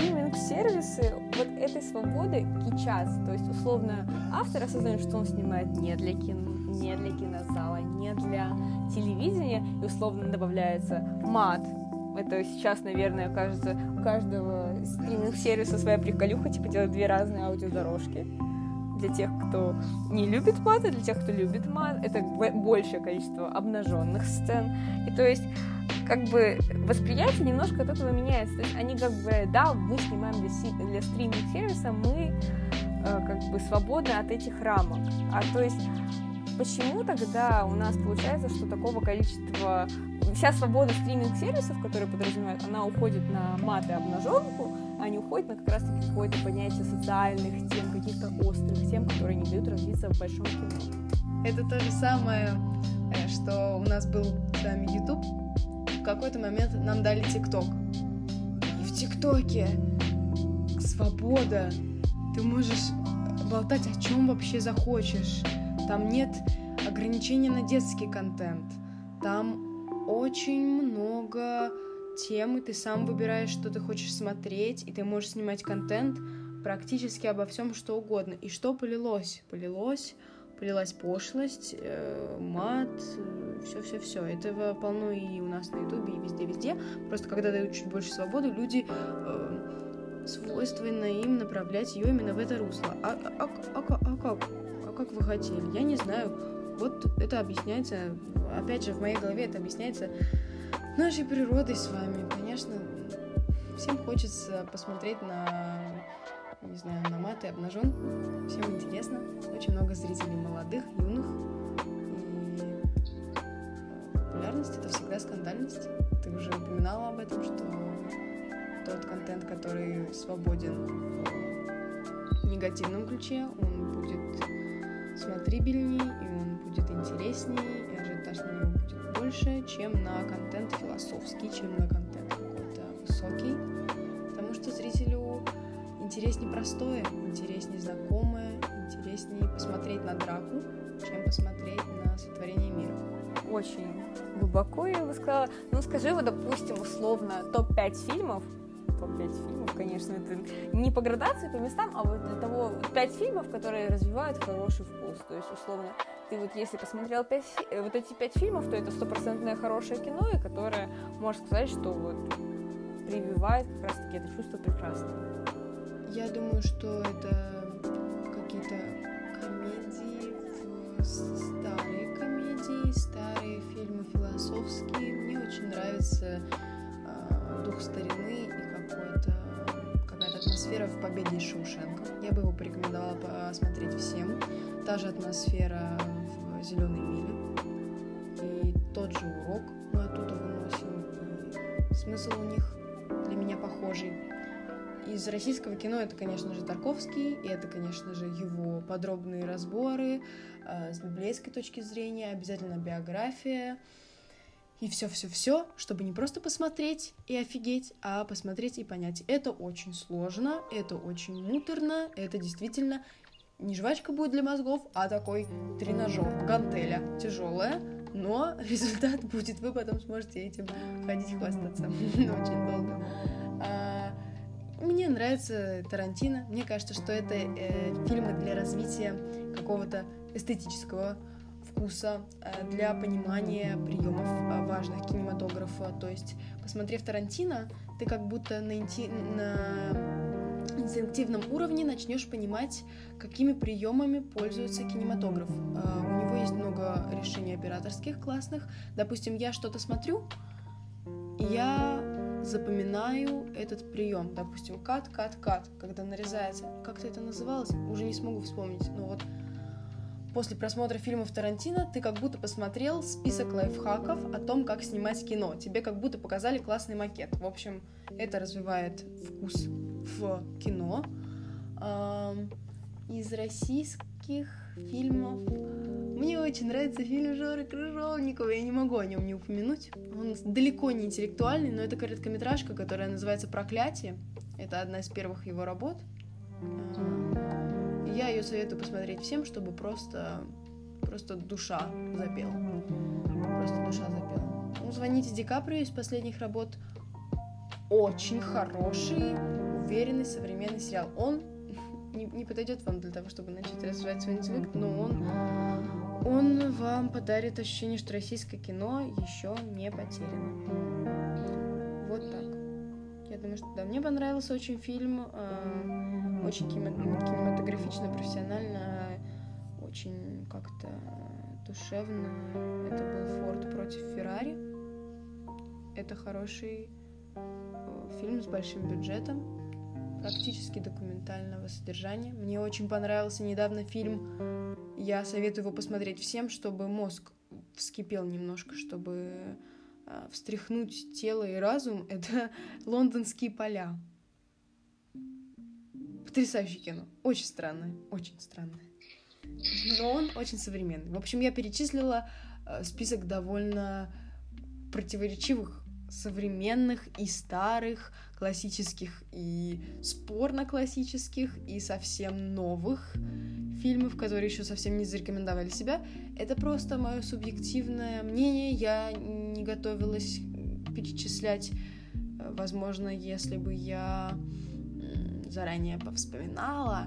стриминг-сервисы вот этой свободы кичат. То есть, условно, автор осознает, что он снимает не для кино, не для кинозала, не для телевидения, и условно добавляется мат, это сейчас, наверное, кажется, у каждого стриминг-сервиса своя приколюха, типа делать две разные аудиодорожки. Для тех, кто не любит мат, и для тех, кто любит мат, это большее количество обнаженных сцен. И то есть как бы восприятие немножко от этого меняется. То есть они как бы, да, мы снимаем для, для стриминг-сервиса, мы э, как бы свободны от этих рамок. А то есть почему тогда у нас получается, что такого количества вся свобода стриминг-сервисов, которые подразумевают, она уходит на мат и обнаженку, а не уходит на как раз-таки какое-то понятие социальных тем, каких-то острых тем, которые не дают развиться в большом кино. Это то же самое, э, что у нас был с вами YouTube. Какой-то момент нам дали ТикТок. И в ТикТоке свобода. Ты можешь болтать о чем вообще захочешь. Там нет ограничения на детский контент. Там очень много тем, и ты сам выбираешь, что ты хочешь смотреть, и ты можешь снимать контент практически обо всем, что угодно. И что полилось? Полилось, полилась пошлость, э, мат, все-все-все. Этого полно и у нас на ютубе, и везде-везде. Просто когда дают чуть больше свободы, люди э, свойственно им направлять ее именно в это русло. А, а, а, а, а как? А как вы хотели? Я не знаю. Вот это объясняется опять же, в моей голове это объясняется нашей природой с вами. Конечно, всем хочется посмотреть на, не знаю, на маты обнажен. Всем интересно. Очень много зрителей молодых, юных. И популярность — это всегда скандальность. Ты уже упоминала об этом, что тот контент, который свободен в негативном ключе, он будет смотрибельней, и он будет интересней, ажиотаж на него будет больше, чем на контент философский, чем на контент какой-то высокий. Интереснее простое, интереснее знакомое, интереснее посмотреть на драку, чем посмотреть на сотворение мира. Очень глубоко, я бы сказала. Ну, скажи, вот, допустим, условно, топ-5 фильмов, топ-5 фильмов, конечно, это не по градации, по местам, а вот для того, 5 фильмов, которые развивают хороший вкус. То есть, условно, ты вот если посмотрел 5, э, вот эти 5 фильмов, то это стопроцентное хорошее кино, и которое, можно сказать, что вот прививает как раз-таки это чувство прекрасного. Я думаю, что это какие-то комедии, старые комедии, старые фильмы философские. Мне очень нравится э, дух старины и какой-то какая-то атмосфера в «Победе из Шоушенка». Я бы его порекомендовала посмотреть всем. Та же атмосфера в «Зеленой миле». И тот же урок мы оттуда выносим. И смысл у них для меня похожий. Из российского кино это, конечно же, Тарковский, и это, конечно же, его подробные разборы э, с библейской точки зрения, обязательно биография, и все-все-все, чтобы не просто посмотреть и офигеть, а посмотреть и понять. Это очень сложно, это очень муторно, это действительно не жвачка будет для мозгов, а такой тренажер, гантеля, тяжелая, но результат будет, вы потом сможете этим ходить хвастаться очень долго. Мне нравится Тарантино. Мне кажется, что это э, фильмы для развития какого-то эстетического вкуса, э, для понимания приемов э, важных кинематографа. То есть, посмотрев Тарантино, ты как будто на, инти... на инстинктивном уровне начнешь понимать, какими приемами пользуется кинематограф. Э, у него есть много решений операторских классных. Допустим, я что-то смотрю, и я запоминаю этот прием. Допустим, кат, кат, кат, когда нарезается. Как-то это называлось, уже не смогу вспомнить. Но вот после просмотра фильмов Тарантино ты как будто посмотрел список лайфхаков о том, как снимать кино. Тебе как будто показали классный макет. В общем, это развивает вкус в кино. Из российских фильмов мне очень нравится фильм Жоры Крыжовникова, я не могу о нем не упомянуть. Он далеко не интеллектуальный, но это короткометражка, которая называется «Проклятие». Это одна из первых его работ. А, я ее советую посмотреть всем, чтобы просто, просто душа запела. Просто душа запела. Ну, «Звоните Ди Каприо» из последних работ. Очень хороший, уверенный современный сериал. Он не, не подойдет вам для того, чтобы начать развивать свой интеллект, но он он вам подарит ощущение, что российское кино еще не потеряно. Вот так. Я думаю, что да, мне понравился очень фильм, э, очень кинематографично, профессионально, очень как-то душевно. Это был Форд против Феррари. Это хороший э, фильм с большим бюджетом, практически документального содержания. Мне очень понравился недавно фильм я советую его посмотреть всем, чтобы мозг вскипел немножко, чтобы э, встряхнуть тело и разум. Это лондонские поля. Потрясающее кино. Очень странное, очень странное. Но он очень современный. В общем, я перечислила э, список довольно противоречивых современных и старых, классических и спорно-классических, и совсем новых фильмов, которые еще совсем не зарекомендовали себя. Это просто мое субъективное мнение. Я не готовилась перечислять. Возможно, если бы я заранее повспоминала,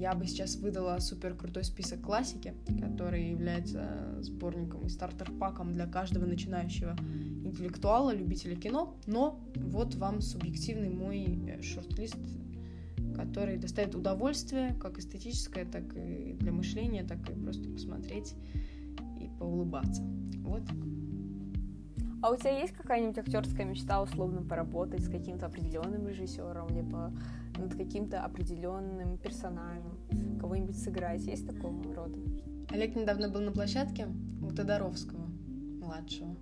я бы сейчас выдала супер крутой список классики, который является сборником и стартер-паком для каждого начинающего интеллектуала, любителя кино. Но вот вам субъективный мой э, шорт-лист который доставит удовольствие, как эстетическое, так и для мышления, так и просто посмотреть и поулыбаться. Вот. А у тебя есть какая-нибудь актерская мечта условно поработать с каким-то определенным режиссером, либо над каким-то определенным персонажем, кого-нибудь сыграть? Есть такого рода? Олег недавно был на площадке у Тодоровского, младшего.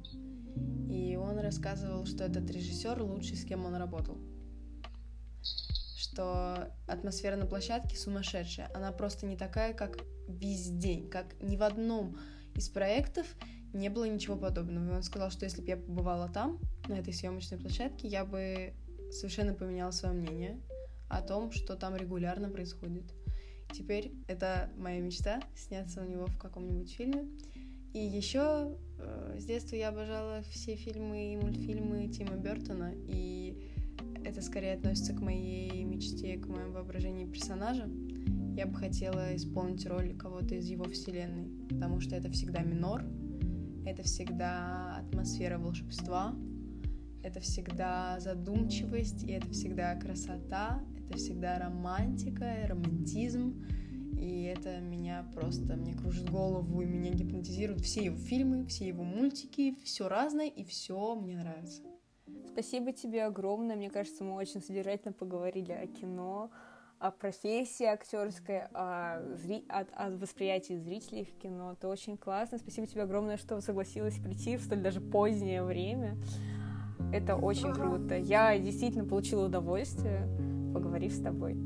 И он рассказывал, что этот режиссер лучший, с кем он работал что атмосфера на площадке сумасшедшая. Она просто не такая, как везде, как ни в одном из проектов не было ничего подобного. И он сказал, что если бы я побывала там, на этой съемочной площадке, я бы совершенно поменяла свое мнение о том, что там регулярно происходит. Теперь это моя мечта сняться у него в каком-нибудь фильме. И еще э, с детства я обожала все фильмы и мультфильмы Тима Бертона, и это скорее относится к моей мечте, к моему воображению персонажа. Я бы хотела исполнить роль кого-то из его вселенной, потому что это всегда минор, это всегда атмосфера волшебства, это всегда задумчивость, и это всегда красота, это всегда романтика, романтизм, и это меня просто, мне кружит голову, и меня гипнотизируют все его фильмы, все его мультики, все разное, и все мне нравится. Спасибо тебе огромное. Мне кажется, мы очень содержательно поговорили о кино, о профессии актерской, о, зри... о, о восприятии зрителей в кино. Это очень классно. Спасибо тебе огромное, что согласилась прийти в столь даже позднее время. Это очень круто. Я действительно получила удовольствие, поговорив с тобой.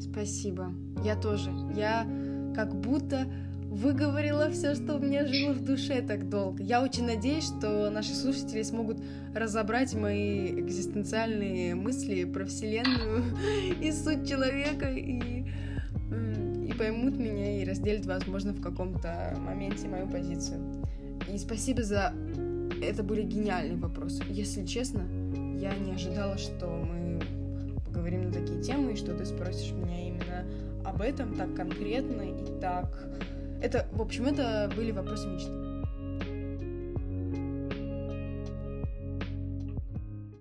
Спасибо. Я тоже. Я как будто выговорила все, что у меня жило в душе так долго. Я очень надеюсь, что наши слушатели смогут разобрать мои экзистенциальные мысли про Вселенную и суть человека, и, и поймут меня, и разделят, возможно, в каком-то моменте мою позицию. И спасибо за... Это были гениальные вопросы. Если честно, я не ожидала, что мы поговорим на такие темы, и что ты спросишь меня именно об этом так конкретно и так это, в общем, это были вопросы мечты.